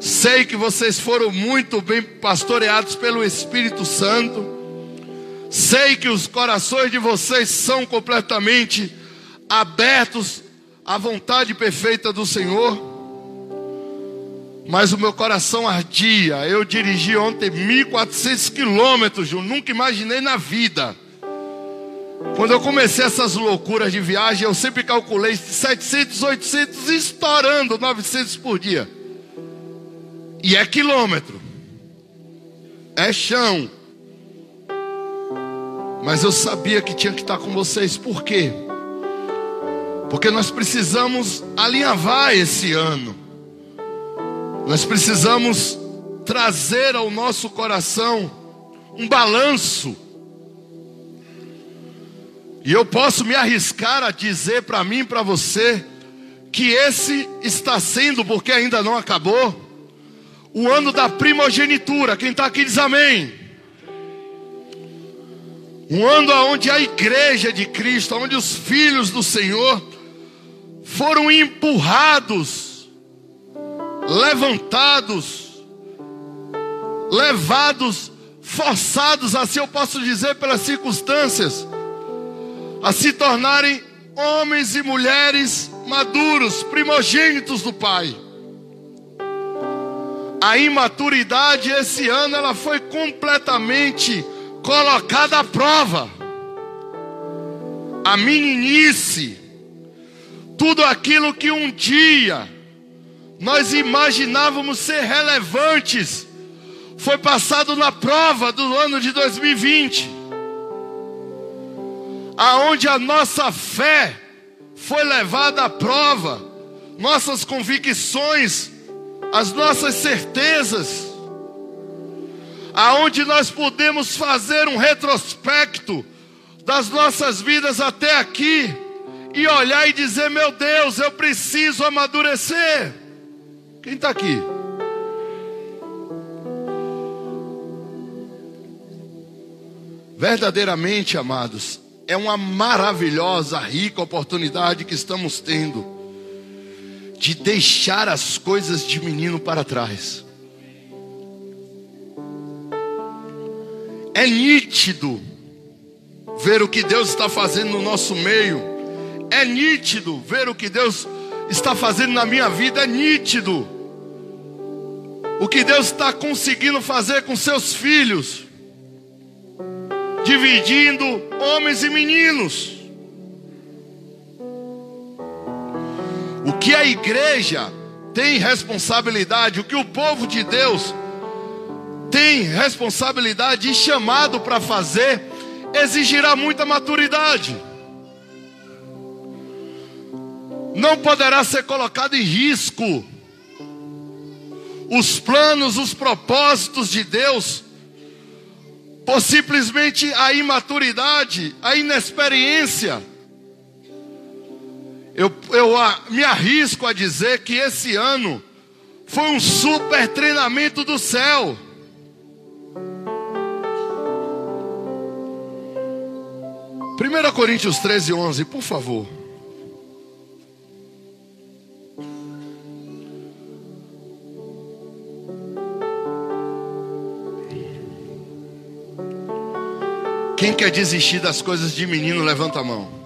Sei que vocês foram muito bem pastoreados pelo Espírito Santo. Sei que os corações de vocês são completamente abertos à vontade perfeita do Senhor. Mas o meu coração ardia. Eu dirigi ontem 1.400 quilômetros, nunca imaginei na vida. Quando eu comecei essas loucuras de viagem, eu sempre calculei 700, 800, estourando 900 por dia. E é quilômetro. É chão. Mas eu sabia que tinha que estar com vocês. Por quê? Porque nós precisamos alinhavar esse ano. Nós precisamos trazer ao nosso coração um balanço e eu posso me arriscar a dizer para mim e para você que esse está sendo, porque ainda não acabou, o ano da primogenitura. Quem está aqui diz amém. Um ano onde a igreja de Cristo, onde os filhos do Senhor foram empurrados, levantados, levados, forçados, assim eu posso dizer, pelas circunstâncias a se tornarem homens e mulheres maduros, primogênitos do Pai. A imaturidade esse ano ela foi completamente colocada à prova. A meninice, tudo aquilo que um dia nós imaginávamos ser relevantes, foi passado na prova do ano de 2020 aonde a nossa fé foi levada à prova, nossas convicções, as nossas certezas, aonde nós podemos fazer um retrospecto das nossas vidas até aqui e olhar e dizer: meu Deus, eu preciso amadurecer. Quem está aqui? Verdadeiramente, amados, é uma maravilhosa, rica oportunidade que estamos tendo de deixar as coisas de menino para trás. É nítido ver o que Deus está fazendo no nosso meio. É nítido ver o que Deus está fazendo na minha vida. É nítido o que Deus está conseguindo fazer com seus filhos dividindo homens e meninos. O que a igreja tem responsabilidade, o que o povo de Deus tem responsabilidade e chamado para fazer, exigirá muita maturidade. Não poderá ser colocado em risco os planos, os propósitos de Deus por simplesmente a imaturidade, a inexperiência. Eu, eu me arrisco a dizer que esse ano foi um super treinamento do céu. Primeira Coríntios 13, 11, por favor. Quem quer desistir das coisas de menino, levanta a mão.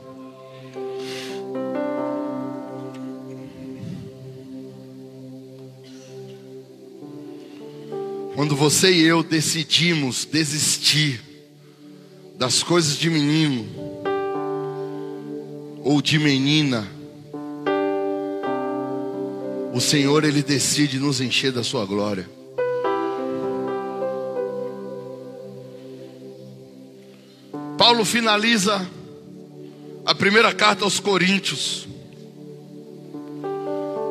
Quando você e eu decidimos desistir das coisas de menino ou de menina, o Senhor ele decide nos encher da sua glória. Paulo finaliza a primeira carta aos Coríntios,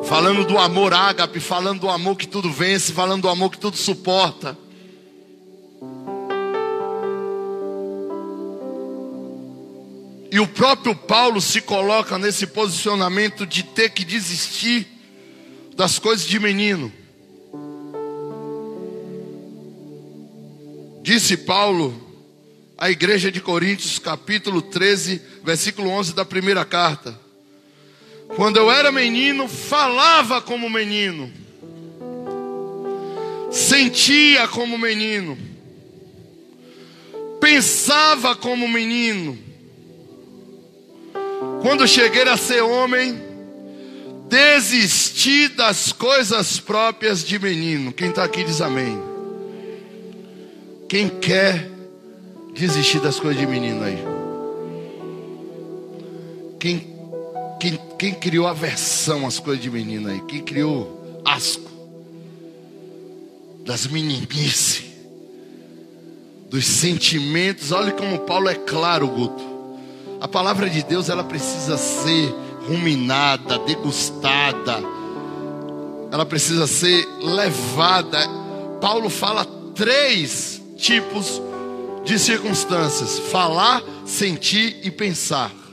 falando do amor ágape, falando do amor que tudo vence, falando do amor que tudo suporta. E o próprio Paulo se coloca nesse posicionamento de ter que desistir das coisas de menino. Disse Paulo a igreja de Coríntios, capítulo 13, versículo 11 da primeira carta. Quando eu era menino, falava como menino, sentia como menino, pensava como menino. Quando cheguei a ser homem, desisti das coisas próprias de menino. Quem está aqui diz amém. Quem quer desistir das coisas de menino aí? Quem, quem, quem criou aversão às coisas de menino aí? Quem criou asco das meninices, dos sentimentos? Olha como Paulo é claro, Guto. A palavra de Deus ela precisa ser ruminada, degustada. Ela precisa ser levada. Paulo fala três tipos de circunstâncias: falar, sentir e pensar.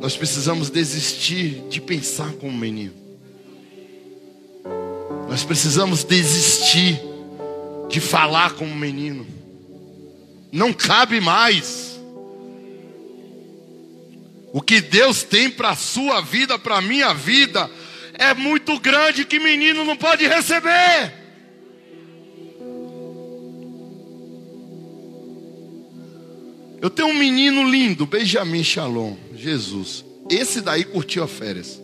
Nós precisamos desistir de pensar como menino. Nós precisamos desistir de falar como menino. Não cabe mais. O que Deus tem para a sua vida, para a minha vida, é muito grande que menino não pode receber. Eu tenho um menino lindo, Benjamin Shalom, Jesus. Esse daí curtiu as férias.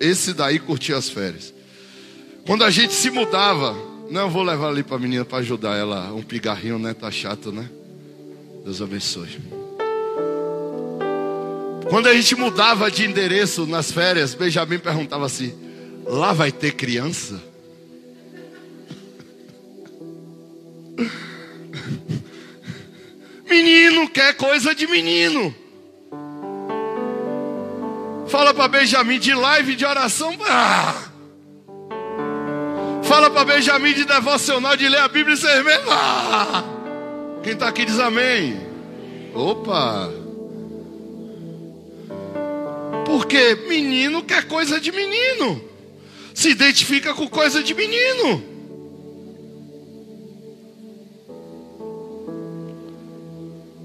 Esse daí curtiu as férias. Quando a gente se mudava, não, vou levar ali para a menina para ajudar ela, um pigarrinho, né? Tá chato, né? Deus abençoe. Quando a gente mudava de endereço nas férias, Benjamin perguntava assim: lá vai ter criança? Menino quer coisa de menino. Fala para Benjamin de live de oração. Ah! Fala para Benjamin de devocional de ler a Bíblia e ser mesmo. Ah! Quem está aqui diz amém. Opa! Porque menino quer coisa de menino. Se identifica com coisa de menino.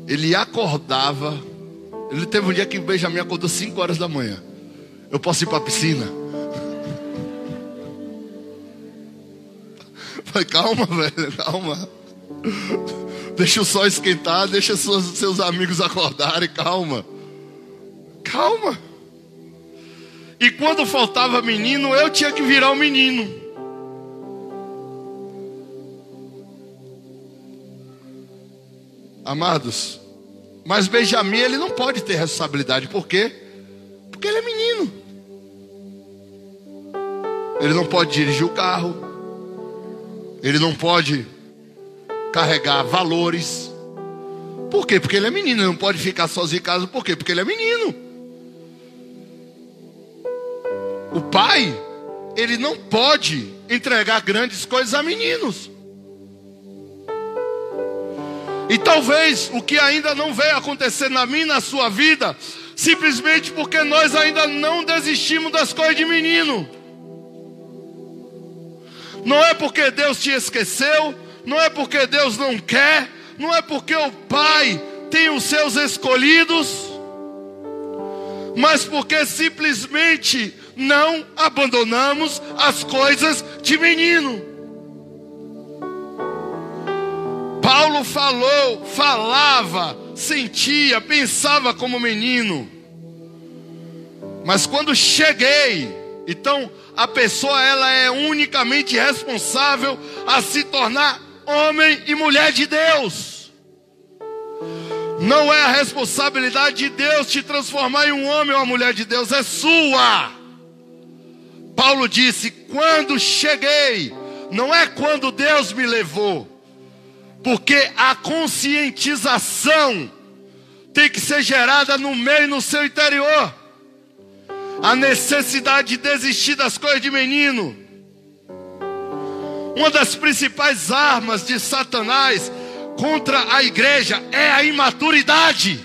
Ele acordava. Ele teve um dia que Benjamin acordou 5 horas da manhã. Eu posso ir para a piscina? Falei, calma, velho, calma. Deixa o sol esquentar, deixa seus, seus amigos acordarem, calma. Calma. E quando faltava menino, eu tinha que virar o um menino. Amados, mas Benjamin ele não pode ter responsabilidade, por quê? Porque ele é menino. Ele não pode dirigir o carro. Ele não pode carregar valores. Por quê? Porque ele é menino, ele não pode ficar sozinho em casa. Por quê? Porque ele é menino. O pai, ele não pode entregar grandes coisas a meninos. E talvez o que ainda não veio acontecer na minha e na sua vida, simplesmente porque nós ainda não desistimos das coisas de menino. Não é porque Deus te esqueceu, não é porque Deus não quer, não é porque o Pai tem os seus escolhidos, mas porque simplesmente não abandonamos as coisas de menino. Paulo falou, falava, sentia, pensava como menino. Mas quando cheguei, então a pessoa ela é unicamente responsável a se tornar homem e mulher de Deus. Não é a responsabilidade de Deus te transformar em um homem ou uma mulher de Deus, é sua. Paulo disse: quando cheguei, não é quando Deus me levou porque a conscientização tem que ser gerada no meio e no seu interior. A necessidade de desistir das coisas de menino. Uma das principais armas de Satanás contra a igreja é a imaturidade.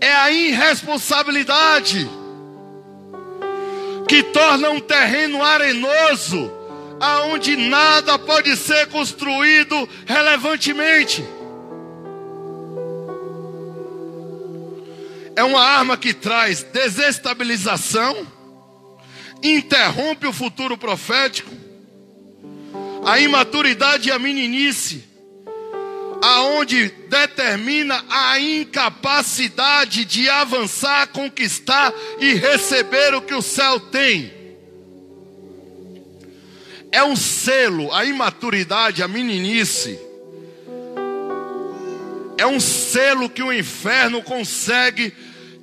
É a irresponsabilidade que torna um terreno arenoso aonde nada pode ser construído relevantemente. é uma arma que traz desestabilização, interrompe o futuro profético, a imaturidade e a meninice, aonde determina a incapacidade de avançar, conquistar e receber o que o céu tem. É um selo, a imaturidade, a meninice é um selo que o inferno consegue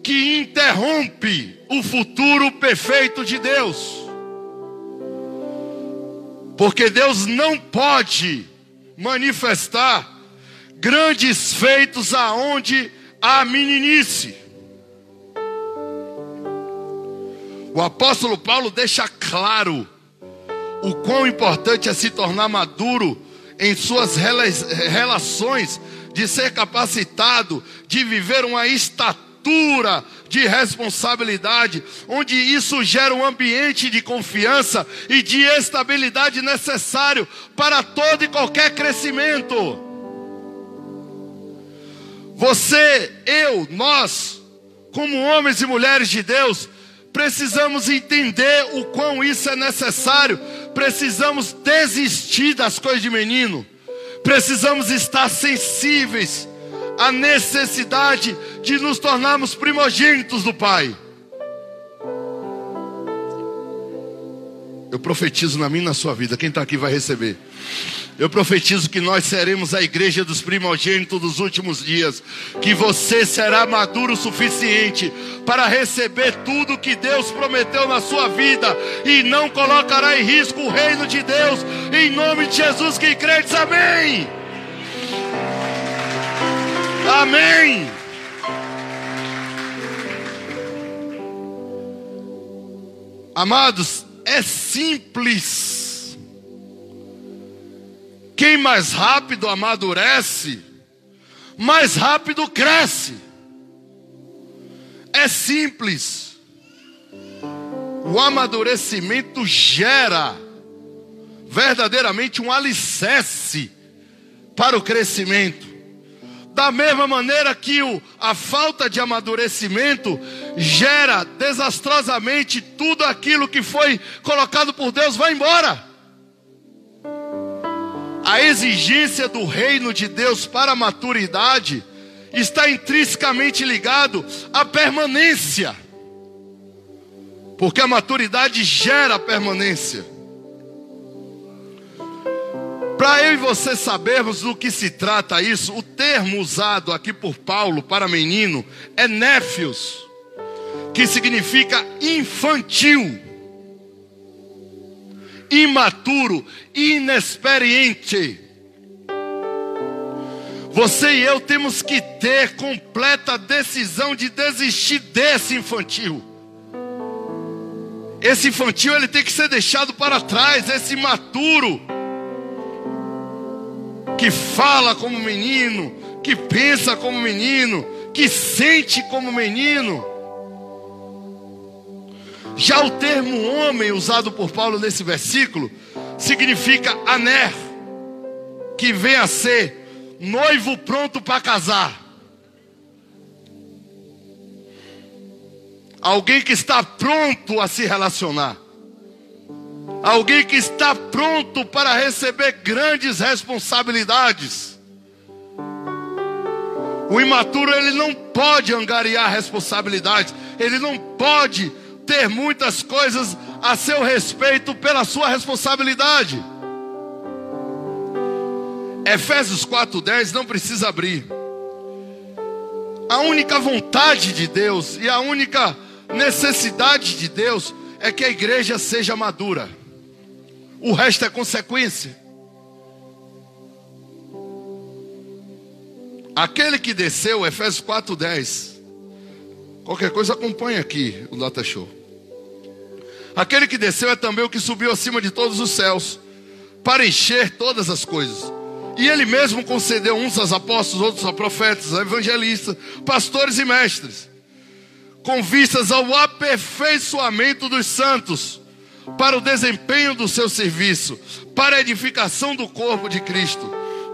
que interrompe o futuro perfeito de Deus. Porque Deus não pode manifestar grandes feitos aonde há meninice. O apóstolo Paulo deixa claro o quão importante é se tornar maduro em suas relações de ser capacitado de viver uma estatura de responsabilidade, onde isso gera um ambiente de confiança e de estabilidade necessário para todo e qualquer crescimento. Você, eu, nós, como homens e mulheres de Deus, precisamos entender o quão isso é necessário. Precisamos desistir das coisas de menino Precisamos estar sensíveis à necessidade de nos tornarmos primogênitos do Pai. Eu profetizo na minha e na sua vida. Quem está aqui vai receber. Eu profetizo que nós seremos a igreja dos primogênitos dos últimos dias. Que você será maduro o suficiente para receber tudo que Deus prometeu na sua vida e não colocará em risco o reino de Deus. Em nome de Jesus, que crentes, amém. Amém. Amados, é simples. Quem mais rápido amadurece, mais rápido cresce. É simples. O amadurecimento gera verdadeiramente um alicerce para o crescimento. Da mesma maneira que o, a falta de amadurecimento gera desastrosamente tudo aquilo que foi colocado por Deus vai embora. A exigência do reino de Deus para a maturidade está intrinsecamente ligado à permanência. Porque a maturidade gera permanência. Para eu e você sabermos do que se trata isso, o termo usado aqui por Paulo para menino é néfios, que significa infantil, imaturo, inexperiente. Você e eu temos que ter completa decisão de desistir desse infantil. Esse infantil ele tem que ser deixado para trás, esse imaturo que fala como menino, que pensa como menino, que sente como menino. Já o termo homem usado por Paulo nesse versículo significa aner, que vem a ser noivo pronto para casar. Alguém que está pronto a se relacionar. Alguém que está pronto para receber grandes responsabilidades. O imaturo ele não pode angariar responsabilidades, ele não pode ter muitas coisas a seu respeito pela sua responsabilidade. Efésios 4:10 não precisa abrir. A única vontade de Deus e a única necessidade de Deus é que a igreja seja madura. O resto é consequência. Aquele que desceu, Efésios 4:10. Qualquer coisa acompanha aqui o Data Show. Aquele que desceu é também o que subiu acima de todos os céus, para encher todas as coisas. E ele mesmo concedeu uns aos apóstolos, outros a profetas, a evangelistas, pastores e mestres, com vistas ao aperfeiçoamento dos santos para o desempenho do seu serviço, para a edificação do corpo de Cristo,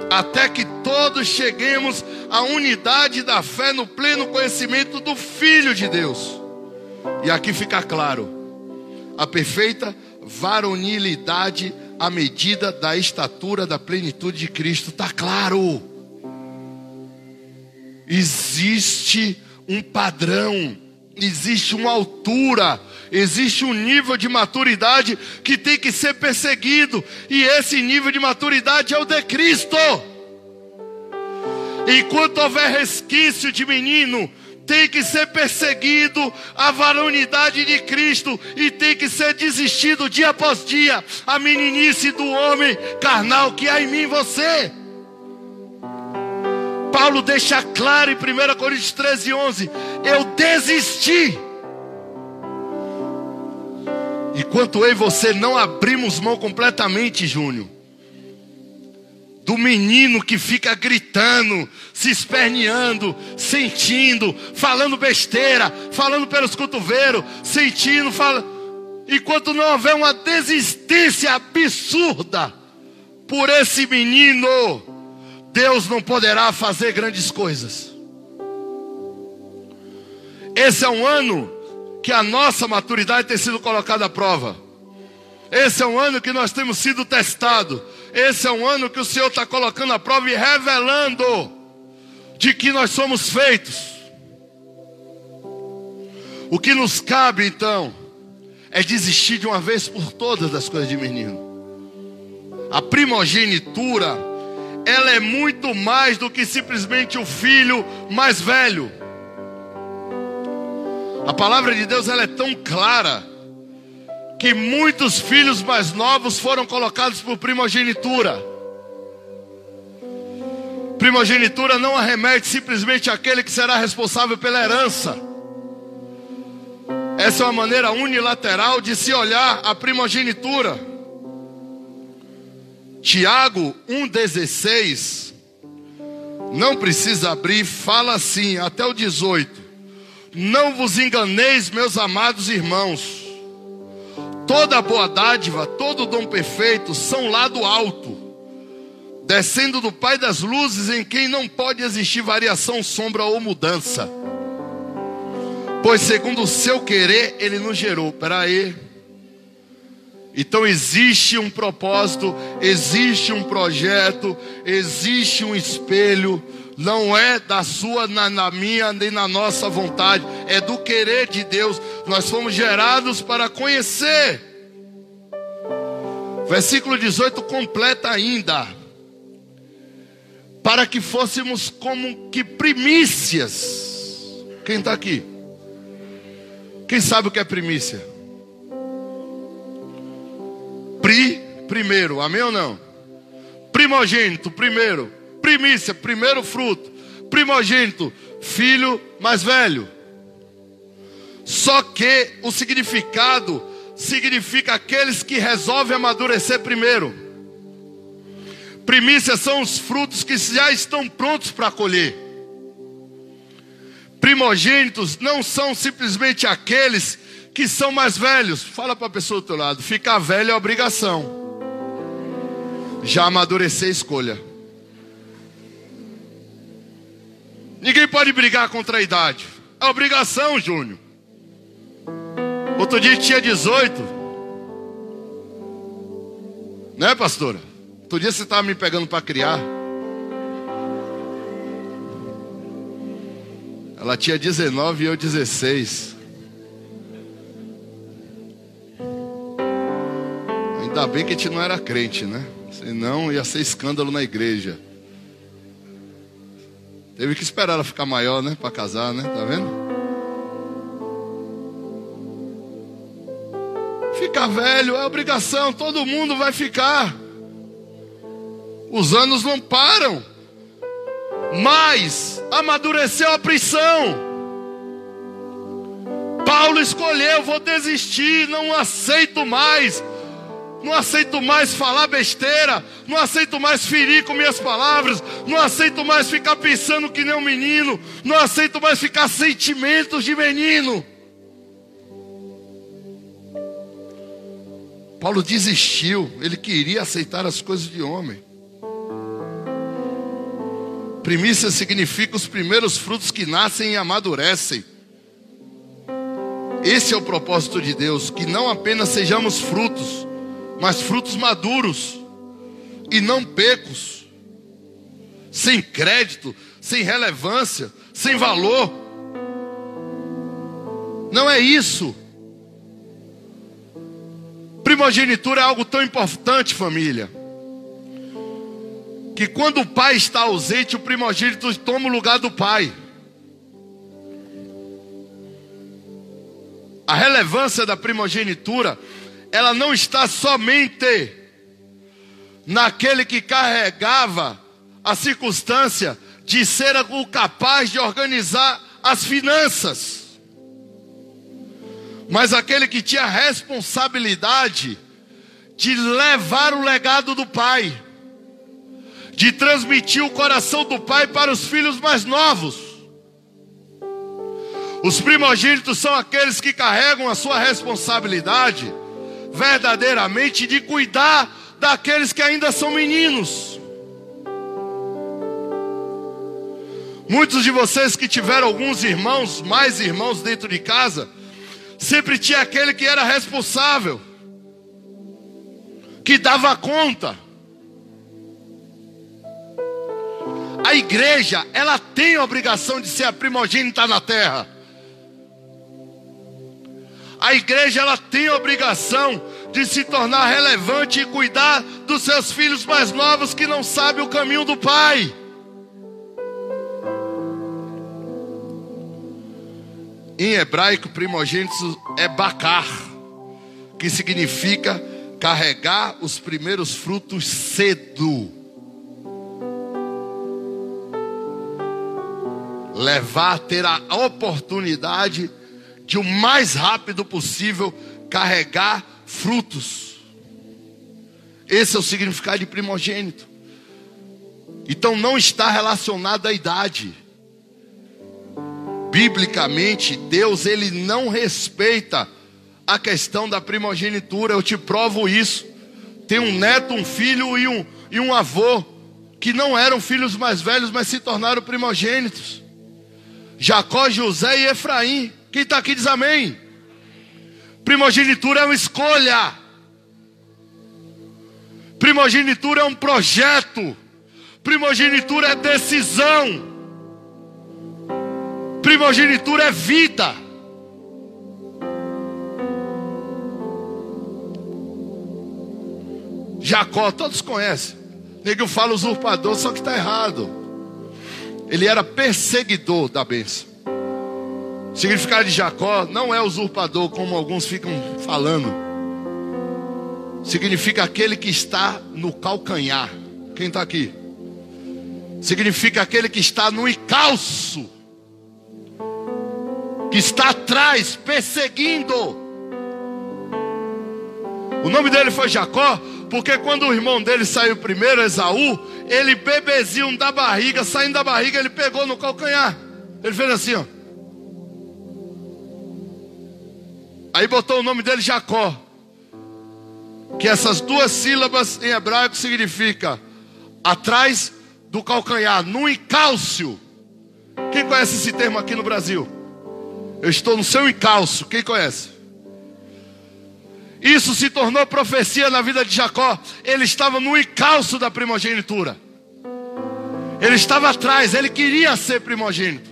até que todos cheguemos a unidade da fé no pleno conhecimento do Filho de Deus. E aqui fica claro: a perfeita varonilidade à medida da estatura da plenitude de Cristo. Está claro. Existe um padrão, existe uma altura, existe um nível de maturidade que tem que ser perseguido, e esse nível de maturidade é o de Cristo. Enquanto houver resquício de menino, tem que ser perseguido a varonidade de Cristo e tem que ser desistido dia após dia a meninice do homem carnal que há em mim e você. Paulo deixa claro em 1 Coríntios 13, 11: Eu desisti. Enquanto eu e você não abrimos mão completamente, Júnior, do menino que fica gritando, se esperneando, sentindo, falando besteira, falando pelos cotovelos, sentindo, fala... enquanto não houver uma desistência absurda por esse menino, Deus não poderá fazer grandes coisas. Esse é um ano que a nossa maturidade tem sido colocada à prova. Esse é um ano que nós temos sido testados. Esse é um ano que o Senhor está colocando a prova e revelando de que nós somos feitos. O que nos cabe então é desistir de uma vez por todas das coisas de menino. A primogenitura, ela é muito mais do que simplesmente o filho mais velho. A palavra de Deus ela é tão clara que muitos filhos mais novos foram colocados por primogenitura. Primogenitura não arremete simplesmente àquele que será responsável pela herança. Essa é uma maneira unilateral de se olhar a primogenitura. Tiago 1,16, não precisa abrir, fala assim, até o 18: Não vos enganeis, meus amados irmãos Toda boa dádiva, todo dom perfeito são lá do alto, descendo do Pai das luzes, em quem não pode existir variação, sombra ou mudança. Pois segundo o seu querer, ele nos gerou. Peraí. Então existe um propósito, existe um projeto, existe um espelho não é da sua, na, na, minha, nem na nossa vontade, é do querer de Deus. Nós fomos gerados para conhecer. Versículo 18 completa ainda. Para que fôssemos como que primícias. Quem está aqui? Quem sabe o que é primícia? Pri, primeiro, amém ou não? Primogênito, primeiro primícia, primeiro fruto, primogênito, filho mais velho. Só que o significado significa aqueles que resolvem amadurecer primeiro. Primícias são os frutos que já estão prontos para colher. Primogênitos não são simplesmente aqueles que são mais velhos. Fala para a pessoa do teu lado: ficar velho é obrigação. Já amadurecer, escolha. Ninguém pode brigar contra a idade. É obrigação, Júnior. Outro dia tinha 18. Né, pastora? Outro dia você estava me pegando para criar. Ela tinha 19 e eu 16. Ainda bem que a gente não era crente, né? Senão ia ser escândalo na igreja. Teve que esperar ela ficar maior, né? Para casar, né? Tá vendo? Ficar velho é obrigação, todo mundo vai ficar. Os anos não param. Mas amadureceu a prisão. Paulo escolheu, vou desistir, não aceito mais não aceito mais falar besteira, não aceito mais ferir com minhas palavras, não aceito mais ficar pensando que nem um menino, não aceito mais ficar sentimentos de menino. Paulo desistiu, ele queria aceitar as coisas de homem. Primícia significa os primeiros frutos que nascem e amadurecem. Esse é o propósito de Deus, que não apenas sejamos frutos, mas frutos maduros e não pecos, sem crédito, sem relevância, sem valor. Não é isso. Primogenitura é algo tão importante, família, que quando o pai está ausente, o primogênito toma o lugar do pai. A relevância da primogenitura, ela não está somente naquele que carregava a circunstância de ser o capaz de organizar as finanças, mas aquele que tinha a responsabilidade de levar o legado do pai, de transmitir o coração do pai para os filhos mais novos. Os primogênitos são aqueles que carregam a sua responsabilidade verdadeiramente de cuidar daqueles que ainda são meninos. Muitos de vocês que tiveram alguns irmãos, mais irmãos dentro de casa, sempre tinha aquele que era responsável, que dava conta. A igreja, ela tem a obrigação de ser a primogênita na terra. A igreja, ela tem a obrigação de se tornar relevante e cuidar dos seus filhos mais novos que não sabem o caminho do pai. Em hebraico, primogênito é bacar, que significa carregar os primeiros frutos cedo. Levar, ter a oportunidade de o mais rápido possível carregar frutos. Esse é o significado de primogênito. Então não está relacionado à idade. Biblicamente, Deus ele não respeita a questão da primogenitura. Eu te provo isso. Tem um neto, um filho e um, e um avô que não eram filhos mais velhos, mas se tornaram primogênitos. Jacó, José e Efraim. Quem está aqui diz amém. Primogenitura é uma escolha. Primogenitura é um projeto. Primogenitura é decisão. Primogenitura é vida. Jacó, todos conhecem. Nego fala usurpador, só que está errado. Ele era perseguidor da bênção. O significado de Jacó não é usurpador, como alguns ficam falando. Significa aquele que está no calcanhar. Quem está aqui? Significa aquele que está no encalço. Que está atrás, perseguindo. O nome dele foi Jacó, porque quando o irmão dele saiu primeiro, Esaú, ele bebezinho da barriga, saindo da barriga, ele pegou no calcanhar. Ele fez assim, ó. Aí botou o nome dele Jacó. Que essas duas sílabas em hebraico significa atrás do calcanhar, no encalço. Quem conhece esse termo aqui no Brasil? Eu estou no seu encalço. Quem conhece? Isso se tornou profecia na vida de Jacó. Ele estava no encalço da primogenitura. Ele estava atrás, ele queria ser primogênito,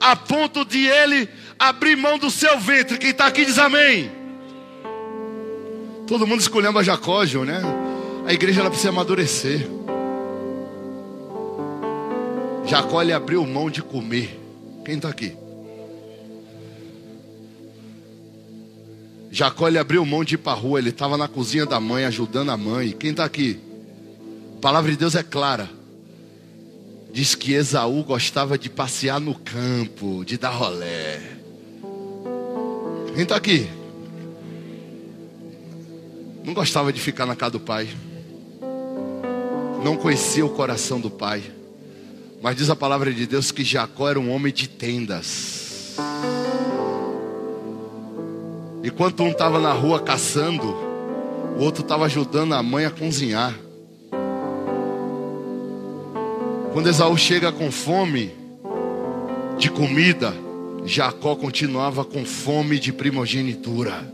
a ponto de ele abrir mão do seu ventre. Quem está aqui diz amém. Todo mundo escolhendo a Jacó, né? A igreja ela precisa amadurecer. Jacó ele abriu mão de comer. Quem está aqui? Jacó ele abriu mão de ir para a rua. Ele estava na cozinha da mãe, ajudando a mãe. Quem está aqui? A palavra de Deus é clara. Diz que Esaú gostava de passear no campo, de dar rolé. Quem está aqui? Não gostava de ficar na casa do pai. Não conhecia o coração do pai. Mas diz a palavra de Deus que Jacó era um homem de tendas. Enquanto um estava na rua caçando, o outro estava ajudando a mãe a cozinhar. Quando Esaú chega com fome de comida, Jacó continuava com fome de primogenitura.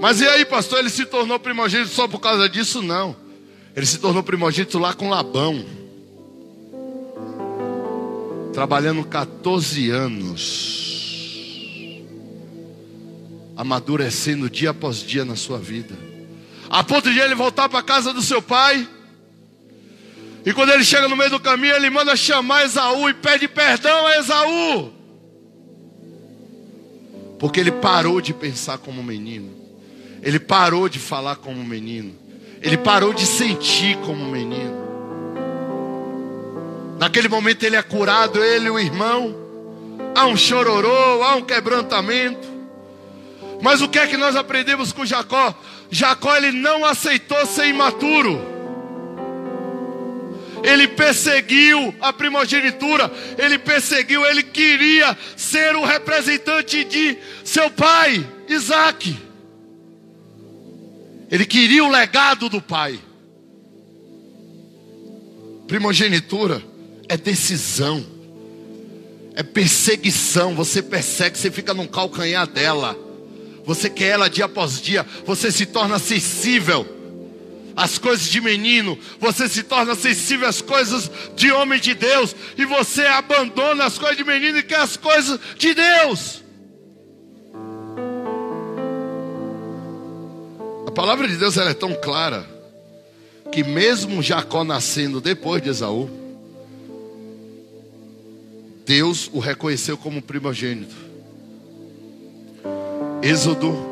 Mas e aí, pastor? Ele se tornou primogênito só por causa disso? Não. Ele se tornou primogênito lá com Labão. Trabalhando 14 anos. Amadurecendo dia após dia na sua vida. A ponto de ele voltar para a casa do seu pai. E quando ele chega no meio do caminho, ele manda chamar Esaú e pede perdão a Esaú. Porque ele parou de pensar como menino. Ele parou de falar como menino. Ele parou de sentir como menino. Naquele momento ele é curado, ele e o irmão. Há um chororô, há um quebrantamento. Mas o que é que nós aprendemos com Jacó? Jacó ele não aceitou ser imaturo. Ele perseguiu a primogenitura, ele perseguiu, ele queria ser o representante de seu pai, Isaac. Ele queria o legado do pai. Primogenitura é decisão, é perseguição. Você persegue, você fica no calcanhar dela. Você quer ela dia após dia, você se torna sensível às coisas de menino, você se torna sensível às coisas de homem de Deus, e você abandona as coisas de menino e quer as coisas de Deus. A palavra de Deus é tão clara que mesmo Jacó nascendo depois de Esaú, Deus o reconheceu como primogênito. Êxodo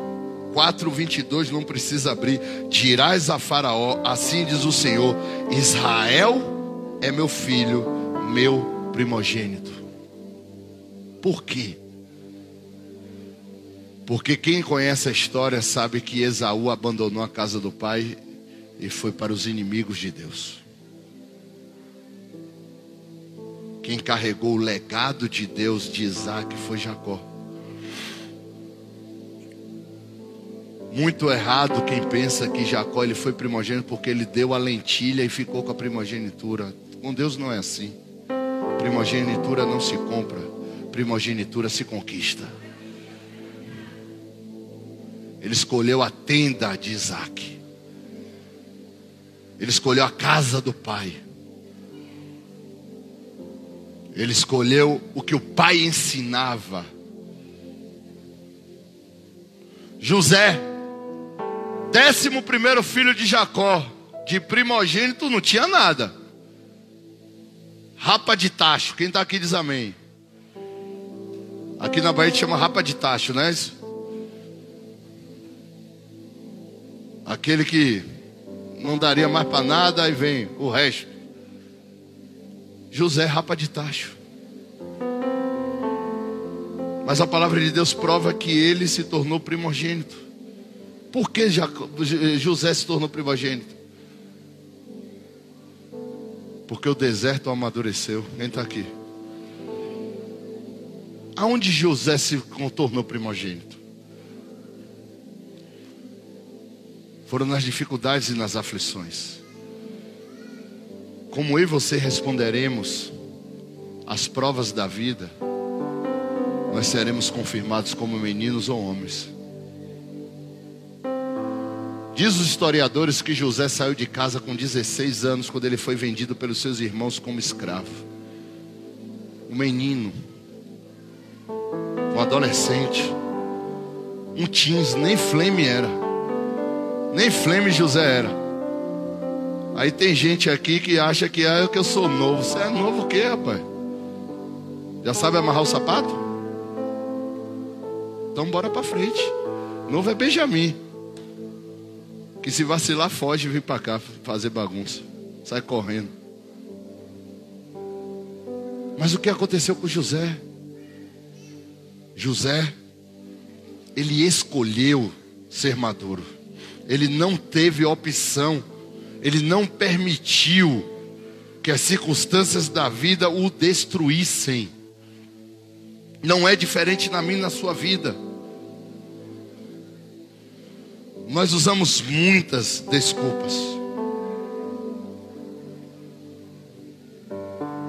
4:22 não precisa abrir. Dirás a Faraó, assim diz o Senhor: Israel é meu filho, meu primogênito. Por quê? Porque quem conhece a história sabe que Esaú abandonou a casa do pai e foi para os inimigos de Deus. Quem carregou o legado de Deus de Isaac foi Jacó. Muito errado quem pensa que Jacó ele foi primogênito porque ele deu a lentilha e ficou com a primogenitura. Com Deus não é assim. Primogenitura não se compra, primogenitura se conquista. Ele escolheu a tenda de Isaac. Ele escolheu a casa do pai. Ele escolheu o que o pai ensinava. José, décimo primeiro filho de Jacó, de primogênito não tinha nada. Rapa de tacho, quem está aqui diz amém. Aqui na Bahia chama rapa de tacho, não é isso? Aquele que não daria mais para nada, aí vem o resto. José rapa de tacho. Mas a palavra de Deus prova que ele se tornou primogênito. Por que José se tornou primogênito? Porque o deserto amadureceu. Quem está aqui? Aonde José se tornou primogênito? foram nas dificuldades e nas aflições. Como eu e você responderemos às provas da vida, nós seremos confirmados como meninos ou homens. Diz os historiadores que José saiu de casa com 16 anos quando ele foi vendido pelos seus irmãos como escravo. Um menino, um adolescente, um teens, nem flame era. Nem flame José era. Aí tem gente aqui que acha que é que eu sou novo. Você é novo o quê, rapaz? Já sabe amarrar o sapato? Então bora para frente. Novo é Benjamin. Que se vacilar foge e vir para cá fazer bagunça. Sai correndo. Mas o que aconteceu com José? José, ele escolheu ser maduro ele não teve opção, ele não permitiu que as circunstâncias da vida o destruíssem. Não é diferente na minha e na sua vida. Nós usamos muitas desculpas.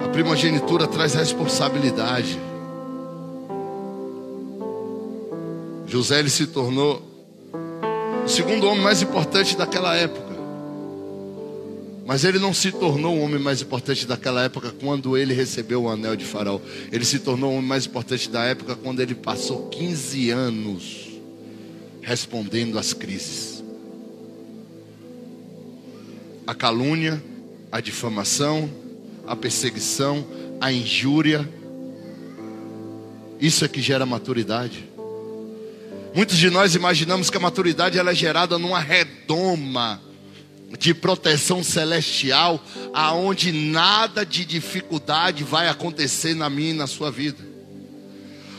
A primogenitura traz responsabilidade. José ele se tornou o segundo homem mais importante daquela época. Mas ele não se tornou o homem mais importante daquela época quando ele recebeu o anel de Faraó. Ele se tornou o homem mais importante da época quando ele passou 15 anos respondendo às crises. A calúnia, a difamação, a perseguição, a injúria. Isso é que gera maturidade. Muitos de nós imaginamos que a maturidade ela é gerada numa redoma de proteção celestial, aonde nada de dificuldade vai acontecer na minha e na sua vida.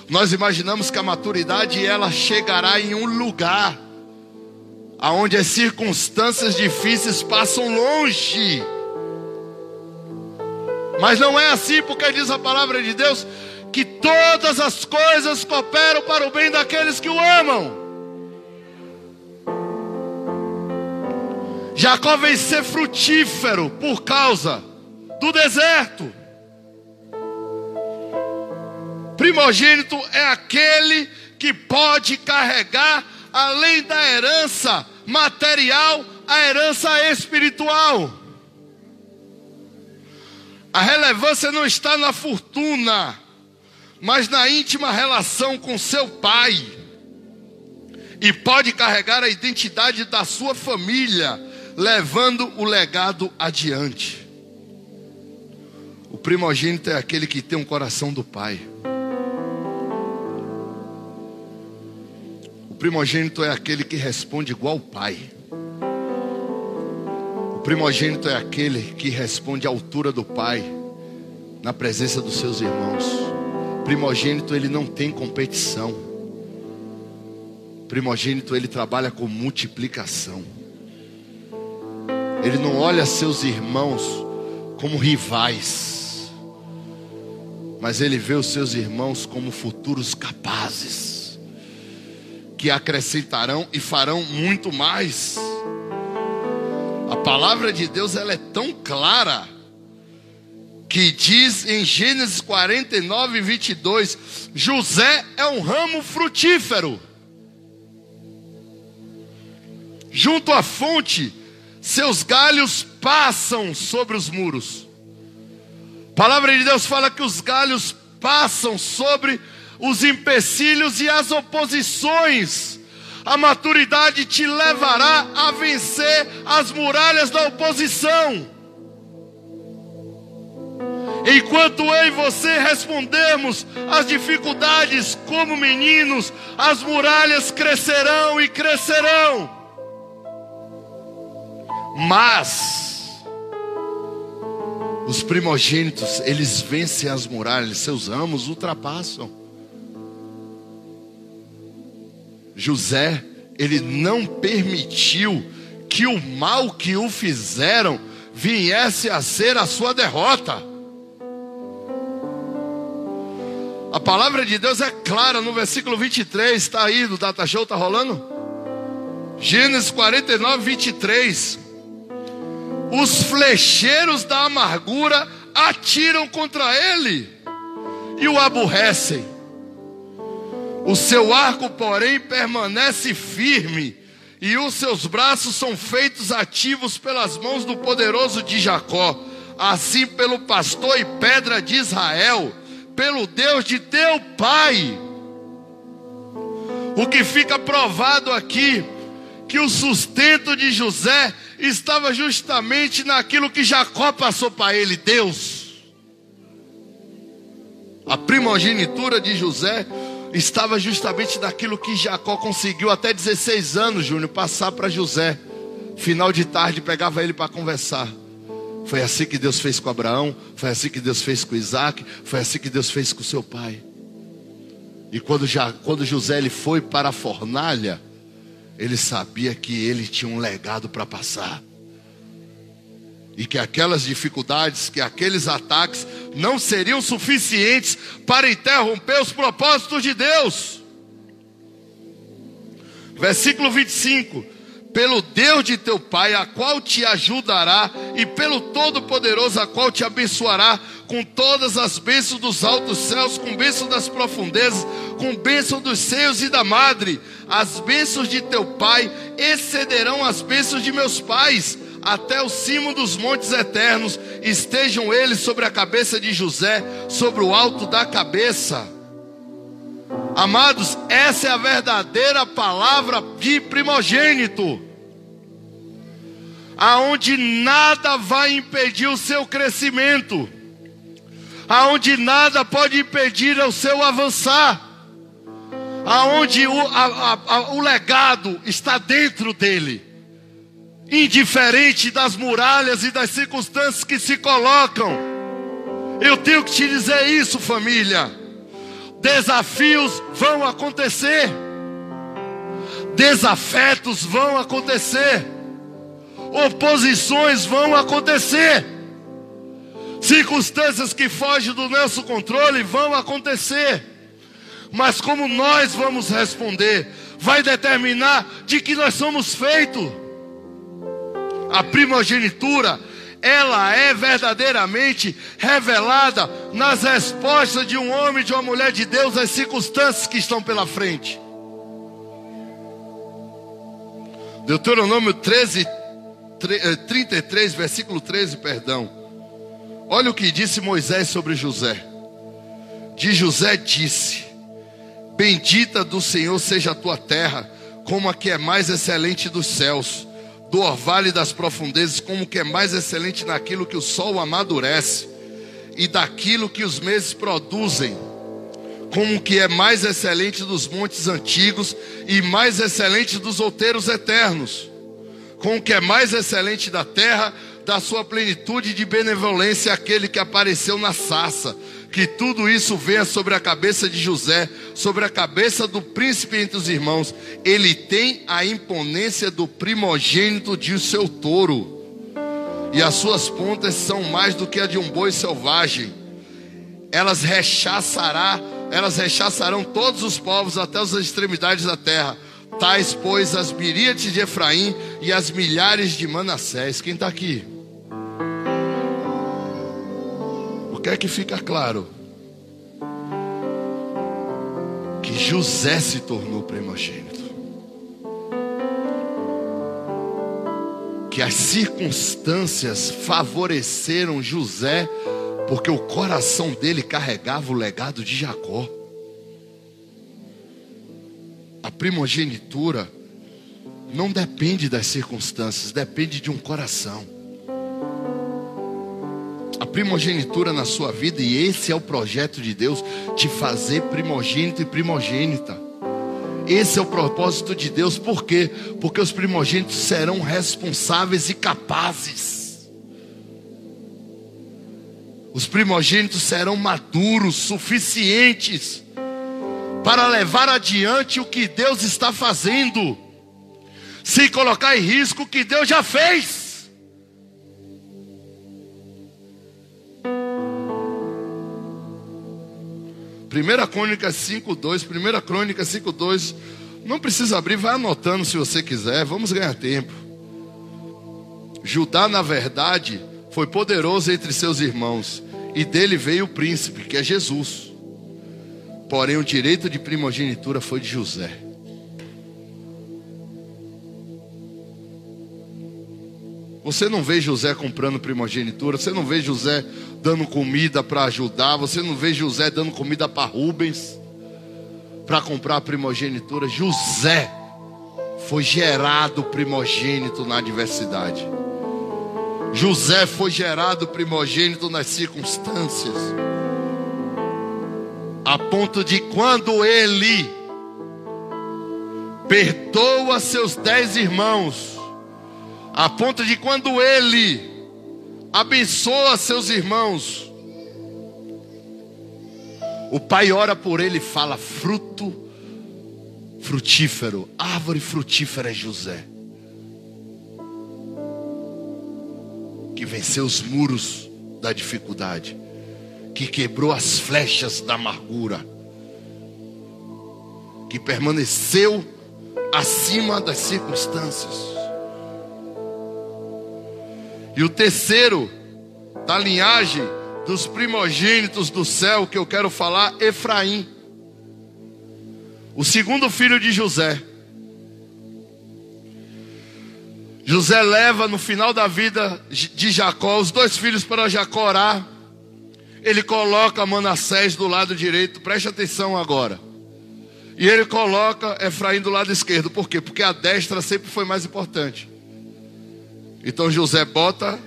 Nós imaginamos que a maturidade ela chegará em um lugar aonde as circunstâncias difíceis passam longe. Mas não é assim, porque diz a palavra de Deus que todas as coisas cooperam para o bem daqueles que o amam. Jacó veio ser frutífero por causa do deserto. Primogênito é aquele que pode carregar, além da herança material, a herança espiritual. A relevância não está na fortuna, mas na íntima relação com seu pai. E pode carregar a identidade da sua família, levando o legado adiante. O primogênito é aquele que tem um coração do pai. Primogênito é aquele que responde igual o pai. O primogênito é aquele que responde à altura do pai, na presença dos seus irmãos. O primogênito ele não tem competição. O primogênito ele trabalha com multiplicação. Ele não olha seus irmãos como rivais, mas ele vê os seus irmãos como futuros capazes que acrescentarão e farão muito mais. A palavra de Deus ela é tão clara que diz em Gênesis 49, 22: José é um ramo frutífero. Junto à fonte, seus galhos passam sobre os muros. A palavra de Deus fala que os galhos passam sobre os os empecilhos e as oposições. A maturidade te levará a vencer as muralhas da oposição. Enquanto eu e você respondermos às dificuldades como meninos, as muralhas crescerão e crescerão. Mas os primogênitos, eles vencem as muralhas, seus ramos ultrapassam. José, ele não permitiu que o mal que o fizeram viesse a ser a sua derrota. A palavra de Deus é clara no versículo 23, está aí no data show, está rolando? Gênesis 49, 23. Os flecheiros da amargura atiram contra ele e o aborrecem. O seu arco, porém, permanece firme, e os seus braços são feitos ativos pelas mãos do poderoso de Jacó, assim pelo pastor e pedra de Israel, pelo Deus de teu pai. O que fica provado aqui, que o sustento de José estava justamente naquilo que Jacó passou para ele, Deus. A primogenitura de José estava justamente naquilo que Jacó conseguiu até 16 anos, Júnior, passar para José. Final de tarde pegava ele para conversar. Foi assim que Deus fez com Abraão, foi assim que Deus fez com Isaac, foi assim que Deus fez com seu pai. E quando, já, quando José ele foi para a fornalha, ele sabia que ele tinha um legado para passar e que aquelas dificuldades, que aqueles ataques não seriam suficientes para interromper os propósitos de Deus. Versículo 25: pelo Deus de teu pai, a qual te ajudará, e pelo Todo-Poderoso, a qual te abençoará com todas as bênçãos dos altos céus, com bênção das profundezas, com bênção dos seios e da madre. As bênçãos de teu pai excederão as bênçãos de meus pais, até o cimo dos montes eternos, estejam eles sobre a cabeça de José, sobre o alto da cabeça. Amados, essa é a verdadeira palavra de primogênito, aonde nada vai impedir o seu crescimento, aonde nada pode impedir o seu avançar, aonde o, a, a, o legado está dentro dele, indiferente das muralhas e das circunstâncias que se colocam. Eu tenho que te dizer isso, família. Desafios vão acontecer, desafetos vão acontecer, oposições vão acontecer, circunstâncias que fogem do nosso controle vão acontecer, mas como nós vamos responder, vai determinar de que nós somos feitos. A primogenitura ela é verdadeiramente revelada nas respostas de um homem de uma mulher de Deus às circunstâncias que estão pela frente. Deuteronômio 13, 33, eh, versículo 13, perdão. Olha o que disse Moisés sobre José. De José disse: Bendita do Senhor seja a tua terra, como a que é mais excelente dos céus do orvalho das profundezas, como que é mais excelente naquilo que o sol amadurece e daquilo que os meses produzem, como que é mais excelente dos montes antigos e mais excelente dos outeiros eternos, como que é mais excelente da terra, da sua plenitude de benevolência aquele que apareceu na sarça que tudo isso venha sobre a cabeça de José, sobre a cabeça do príncipe entre os irmãos. Ele tem a imponência do primogênito de seu touro, e as suas pontas são mais do que a de um boi selvagem. Elas rechaçará, elas rechaçarão todos os povos até as extremidades da terra. Tais, pois, as miríades de Efraim e as milhares de Manassés. Quem está aqui? Quer que fica claro que José se tornou primogênito. Que as circunstâncias favoreceram José, porque o coração dele carregava o legado de Jacó. A primogenitura não depende das circunstâncias, depende de um coração primogenitura na sua vida, e esse é o projeto de Deus: te fazer primogênito e primogênita. Esse é o propósito de Deus, por quê? Porque os primogênitos serão responsáveis e capazes. Os primogênitos serão maduros, suficientes para levar adiante o que Deus está fazendo, sem colocar em risco o que Deus já fez. 1 Crônica 5:2, 1 Crônica 5:2. Não precisa abrir, vai anotando se você quiser, vamos ganhar tempo. Judá, na verdade, foi poderoso entre seus irmãos, e dele veio o príncipe, que é Jesus. Porém, o direito de primogenitura foi de José. Você não vê José comprando primogenitura, você não vê José dando comida para ajudar, você não vê José dando comida para Rubens para comprar primogenitura. José foi gerado primogênito na adversidade. José foi gerado primogênito nas circunstâncias. A ponto de quando ele perdoa seus dez irmãos, a ponto de quando ele abençoa seus irmãos, o pai ora por ele e fala: fruto frutífero, árvore frutífera é José, que venceu os muros da dificuldade, que quebrou as flechas da amargura, que permaneceu acima das circunstâncias. E o terceiro da linhagem dos primogênitos do céu que eu quero falar, Efraim. O segundo filho de José. José leva no final da vida de Jacó os dois filhos para Jacó orar. Ele coloca Manassés do lado direito, preste atenção agora. E ele coloca Efraim do lado esquerdo, por quê? Porque a destra sempre foi mais importante. Então José bota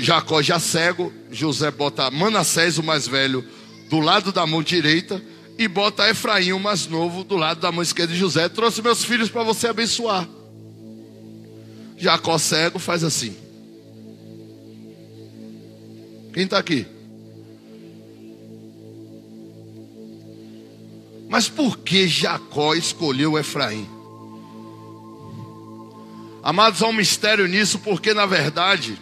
Jacó já cego, José bota Manassés, o mais velho, do lado da mão direita, e bota Efraim, o mais novo, do lado da mão esquerda de José. Trouxe meus filhos para você abençoar. Jacó cego faz assim. Quem está aqui? Mas por que Jacó escolheu Efraim? Amados, há um mistério nisso, porque na verdade,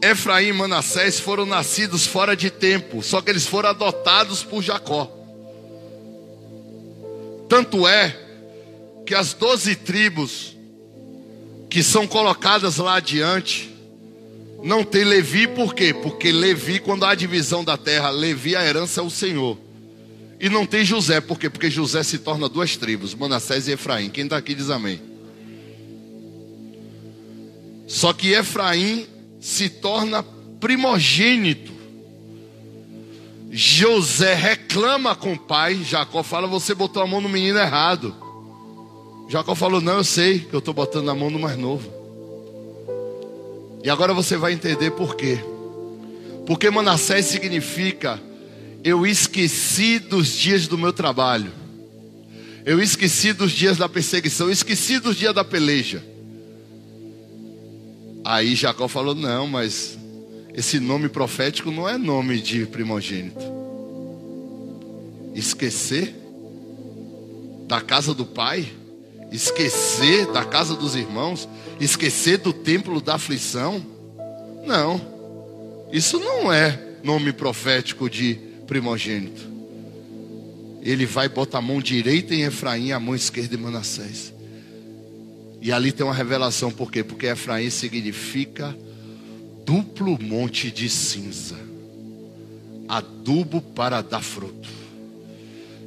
Efraim e Manassés foram nascidos fora de tempo, só que eles foram adotados por Jacó. Tanto é que as doze tribos que são colocadas lá adiante, não tem Levi, por quê? Porque Levi, quando há divisão da terra, Levi, a herança é o Senhor. E não tem José, por quê? Porque José se torna duas tribos, Manassés e Efraim. Quem está aqui diz amém. Só que Efraim se torna primogênito. José reclama com o pai. Jacó fala: Você botou a mão no menino errado. Jacó falou: Não, eu sei que eu estou botando a mão no mais novo. E agora você vai entender por quê. Porque Manassés significa: Eu esqueci dos dias do meu trabalho. Eu esqueci dos dias da perseguição. Eu esqueci dos dias da peleja. Aí Jacó falou: Não, mas esse nome profético não é nome de primogênito. Esquecer da casa do pai esquecer da casa dos irmãos, esquecer do templo da aflição. Não, isso não é nome profético de primogênito. Ele vai botar a mão direita em Efraim, a mão esquerda em Manassés. E ali tem uma revelação, por quê? Porque Efraim significa duplo monte de cinza, adubo para dar fruto.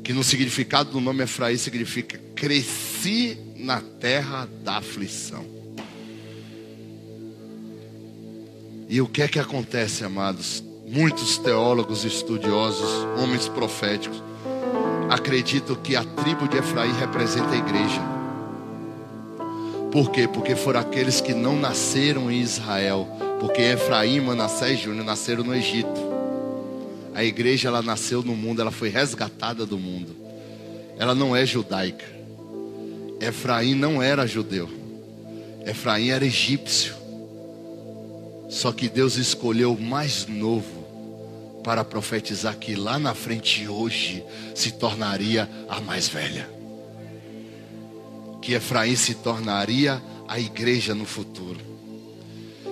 Que no significado do nome Efraim significa cresci na terra da aflição. E o que é que acontece, amados? Muitos teólogos, estudiosos, homens proféticos, acreditam que a tribo de Efraim representa a igreja. Por quê? Porque foram aqueles que não nasceram em Israel. Porque Efraim, Manassés e Júnior nasceram no Egito. A igreja ela nasceu no mundo, ela foi resgatada do mundo. Ela não é judaica. Efraim não era judeu. Efraim era egípcio. Só que Deus escolheu o mais novo para profetizar que lá na frente hoje se tornaria a mais velha. Que Efraim se tornaria a igreja no futuro.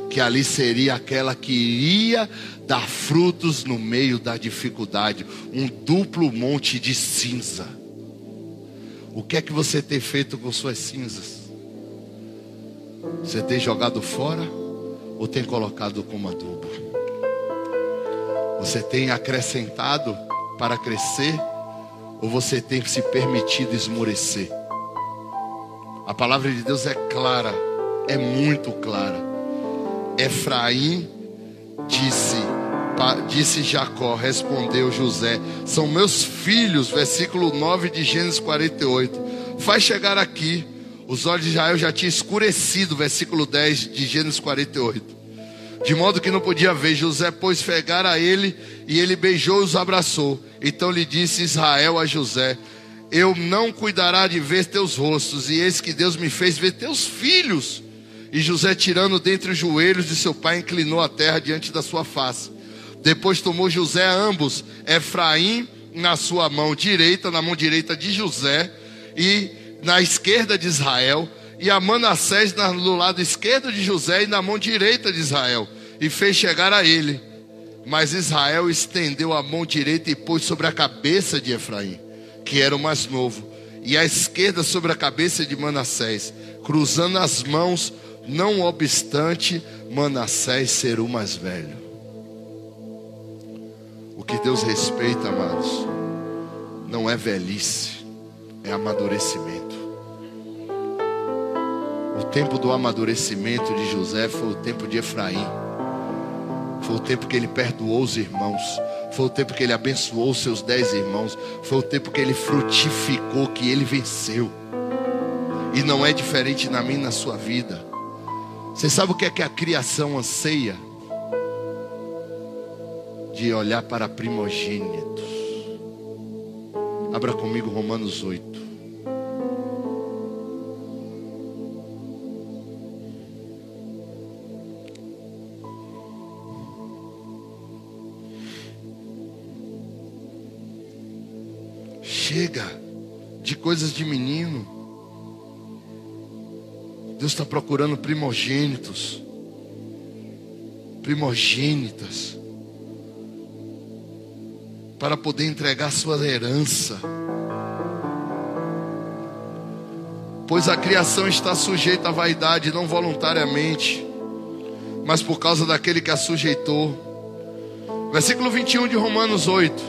Que ali seria aquela que iria dar frutos no meio da dificuldade, um duplo monte de cinza o que é que você tem feito com suas cinzas? Você tem jogado fora ou tem colocado como adubo? Você tem acrescentado para crescer ou você tem se permitido esmorecer? A palavra de Deus é clara, é muito clara. Efraim disse: disse Jacó, respondeu José: São meus filhos, versículo 9 de Gênesis 48. Faz chegar aqui. Os olhos de Israel já tinham escurecido, versículo 10 de Gênesis 48. De modo que não podia ver. José pôs fegar a ele e ele beijou e os abraçou. Então lhe disse Israel a José: Eu não cuidará de ver teus rostos, e eis que Deus me fez ver teus filhos. E José, tirando dentre os joelhos de seu pai, inclinou a terra diante da sua face. Depois tomou José ambos, Efraim na sua mão direita, na mão direita de José, e na esquerda de Israel, e a Manassés no lado esquerdo de José e na mão direita de Israel, e fez chegar a ele. Mas Israel estendeu a mão direita e pôs sobre a cabeça de Efraim, que era o mais novo, e a esquerda sobre a cabeça de Manassés, cruzando as mãos não obstante Manassés ser o mais velho. O que Deus respeita, amados, não é velhice, é amadurecimento. O tempo do amadurecimento de José foi o tempo de Efraim. Foi o tempo que ele perdoou os irmãos. Foi o tempo que ele abençoou os seus dez irmãos. Foi o tempo que ele frutificou, que ele venceu. E não é diferente na minha na sua vida. Você sabe o que é que a criação anseia? De olhar para primogênitos. Abra comigo Romanos 8. Coisas de menino. Deus está procurando primogênitos, primogênitas, para poder entregar sua herança. Pois a criação está sujeita à vaidade, não voluntariamente, mas por causa daquele que a sujeitou. Versículo 21 de Romanos 8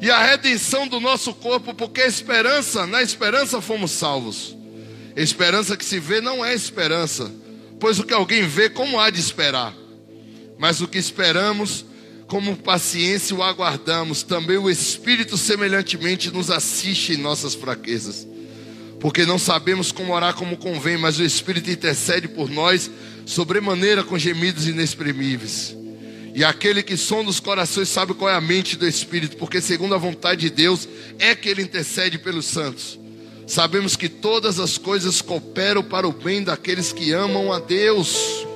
e a redenção do nosso corpo, porque a esperança, na esperança fomos salvos. Esperança que se vê não é esperança, pois o que alguém vê, como há de esperar? Mas o que esperamos, como paciência o aguardamos, também o Espírito semelhantemente nos assiste em nossas fraquezas. Porque não sabemos como orar como convém, mas o Espírito intercede por nós, sobremaneira com gemidos inexprimíveis. E aquele que sonda os corações sabe qual é a mente do Espírito, porque segundo a vontade de Deus é que ele intercede pelos santos. Sabemos que todas as coisas cooperam para o bem daqueles que amam a Deus,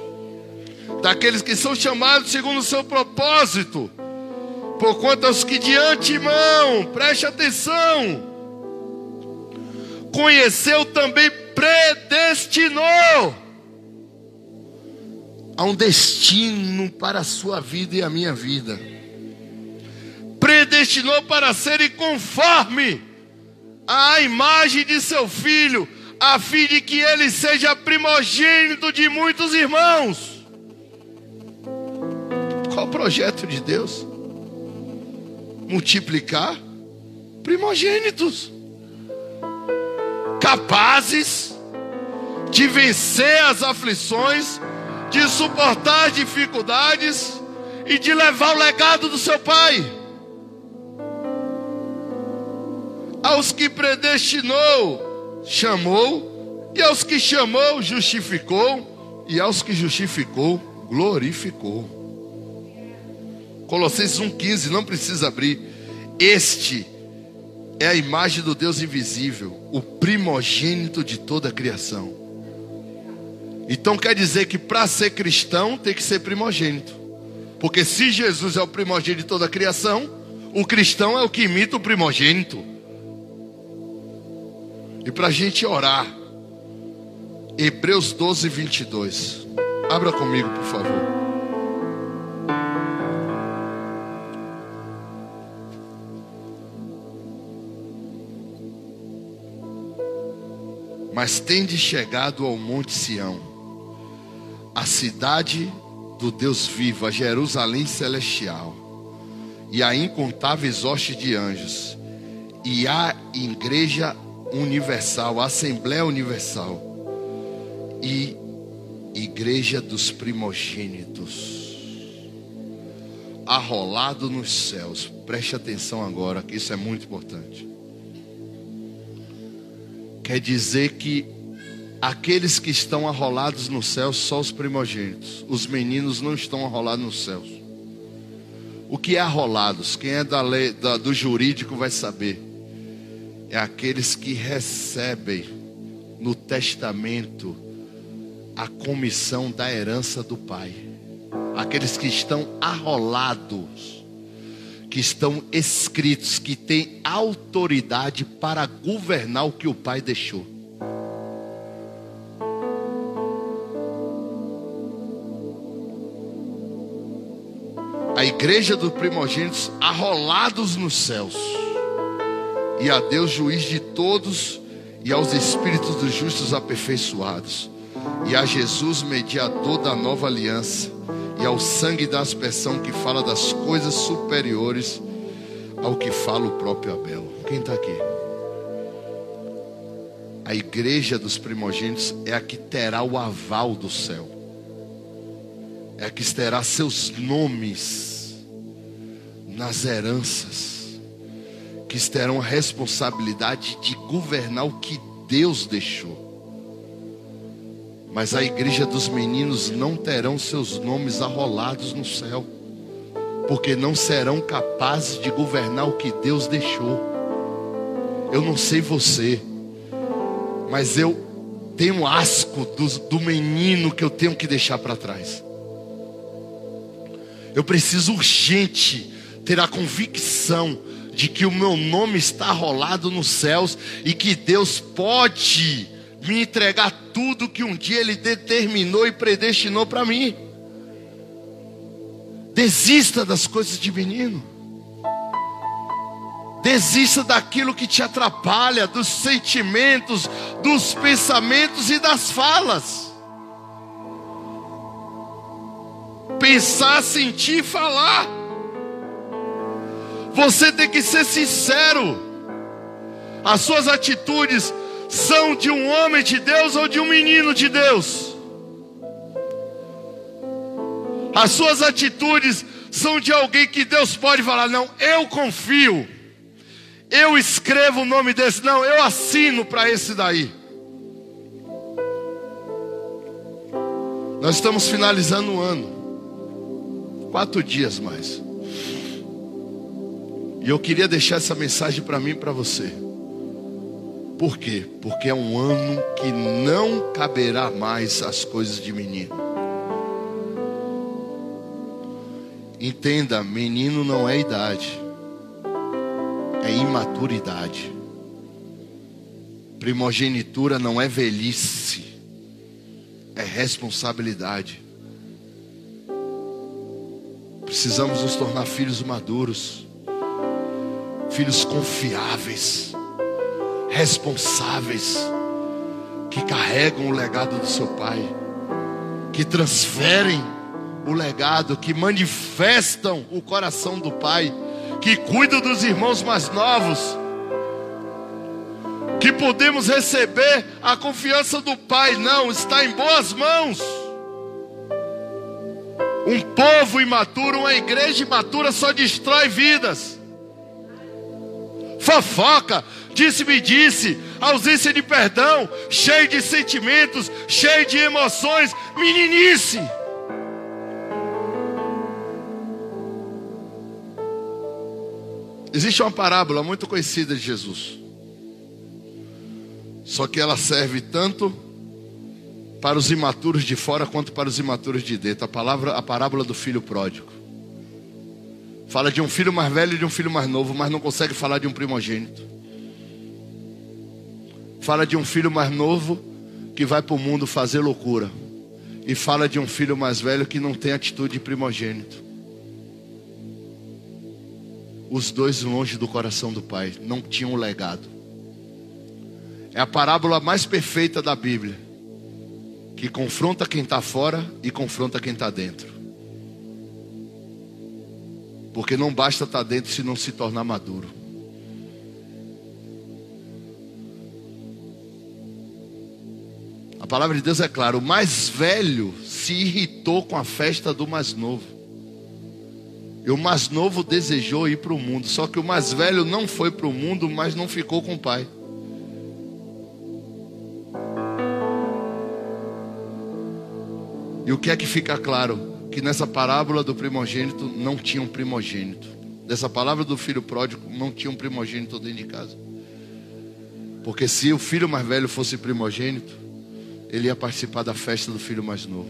daqueles que são chamados segundo o seu propósito. Porquanto aos que de antemão, preste atenção, conheceu também predestinou Há um destino para a sua vida e a minha vida. Predestinou para serem conforme a imagem de seu filho, a fim de que ele seja primogênito de muitos irmãos. Qual o projeto de Deus? Multiplicar primogênitos capazes de vencer as aflições de suportar dificuldades e de levar o legado do seu pai. Aos que predestinou, chamou, e aos que chamou, justificou, e aos que justificou, glorificou. Colossenses 1,15, não precisa abrir. Este é a imagem do Deus invisível, o primogênito de toda a criação então quer dizer que para ser cristão tem que ser primogênito. Porque se Jesus é o primogênito de toda a criação, o cristão é o que imita o primogênito. E para a gente orar, Hebreus 12, 22. Abra comigo, por favor. Mas tende chegado ao Monte Sião a cidade do Deus vivo, a Jerusalém celestial, e a incontáveis hostes de anjos, e a igreja universal, a Assembleia Universal, e igreja dos primogênitos, arrolado nos céus. Preste atenção agora, que isso é muito importante. Quer dizer que Aqueles que estão arrolados no céu, só os primogênitos. Os meninos não estão arrolados nos céus. O que é arrolados? Quem é da lei, da, do jurídico vai saber. É aqueles que recebem no testamento a comissão da herança do pai. aqueles que estão arrolados, que estão escritos, que têm autoridade para governar o que o Pai deixou. A igreja dos primogênitos arrolados nos céus, e a Deus, juiz de todos, e aos espíritos dos justos aperfeiçoados, e a Jesus, mediador da nova aliança e ao sangue da aspersão que fala das coisas superiores ao que fala o próprio Abel. Quem está aqui? A igreja dos primogênitos é a que terá o aval do céu, é que terá seus nomes nas heranças, que terão a responsabilidade de governar o que Deus deixou. Mas a igreja dos meninos não terão seus nomes arrolados no céu, porque não serão capazes de governar o que Deus deixou. Eu não sei você, mas eu tenho asco do, do menino que eu tenho que deixar para trás. Eu preciso urgente ter a convicção de que o meu nome está arrolado nos céus e que Deus pode me entregar tudo que um dia Ele determinou e predestinou para mim. Desista das coisas de menino. Desista daquilo que te atrapalha, dos sentimentos, dos pensamentos e das falas. Pensar, sentir e falar. Você tem que ser sincero. As suas atitudes são de um homem de Deus ou de um menino de Deus. As suas atitudes são de alguém que Deus pode falar: não, eu confio, eu escrevo o nome desse, não, eu assino para esse daí. Nós estamos finalizando o ano, quatro dias mais, e eu queria deixar essa mensagem para mim e para você. Por quê? Porque é um ano que não caberá mais as coisas de menino. Entenda, menino não é idade, é imaturidade. Primogenitura não é velhice, é responsabilidade. Precisamos nos tornar filhos maduros, filhos confiáveis responsáveis, que carregam o legado do seu pai, que transferem o legado, que manifestam o coração do pai, que cuidam dos irmãos mais novos, que podemos receber a confiança do pai, não, está em boas mãos. Um povo imaturo, uma igreja imatura só destrói vidas. Fofoca, disse-me disse, ausência de perdão, cheio de sentimentos, cheio de emoções, meninice. Existe uma parábola muito conhecida de Jesus. Só que ela serve tanto para os imaturos de fora quanto para os imaturos de dentro. A palavra, a parábola do filho pródigo. Fala de um filho mais velho e de um filho mais novo, mas não consegue falar de um primogênito. Fala de um filho mais novo que vai para o mundo fazer loucura. E fala de um filho mais velho que não tem atitude de primogênito. Os dois longe do coração do pai, não tinham legado. É a parábola mais perfeita da Bíblia, que confronta quem está fora e confronta quem está dentro. Porque não basta estar tá dentro se não se tornar maduro. palavra de Deus é clara: o mais velho se irritou com a festa do mais novo. E o mais novo desejou ir para o mundo, só que o mais velho não foi para o mundo, mas não ficou com o pai. E o que é que fica claro? Que nessa parábola do primogênito não tinha um primogênito. Dessa palavra do filho pródigo não tinha um primogênito dentro de casa. Porque se o filho mais velho fosse primogênito, ele ia participar da festa do filho mais novo.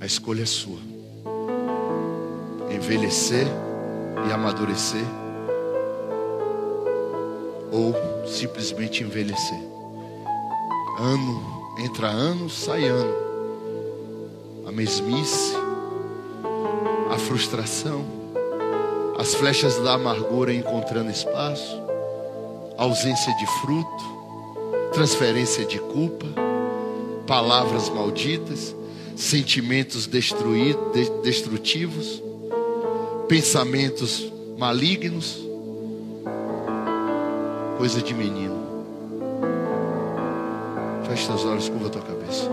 A escolha é sua. Envelhecer e amadurecer ou simplesmente envelhecer. Ano entra ano, sai ano. A mesmice, a frustração, as flechas da amargura encontrando espaço, ausência de fruto, transferência de culpa, palavras malditas, sentimentos destrutivos, pensamentos malignos, coisa de menino. Feche seus olhos, curva a tua cabeça.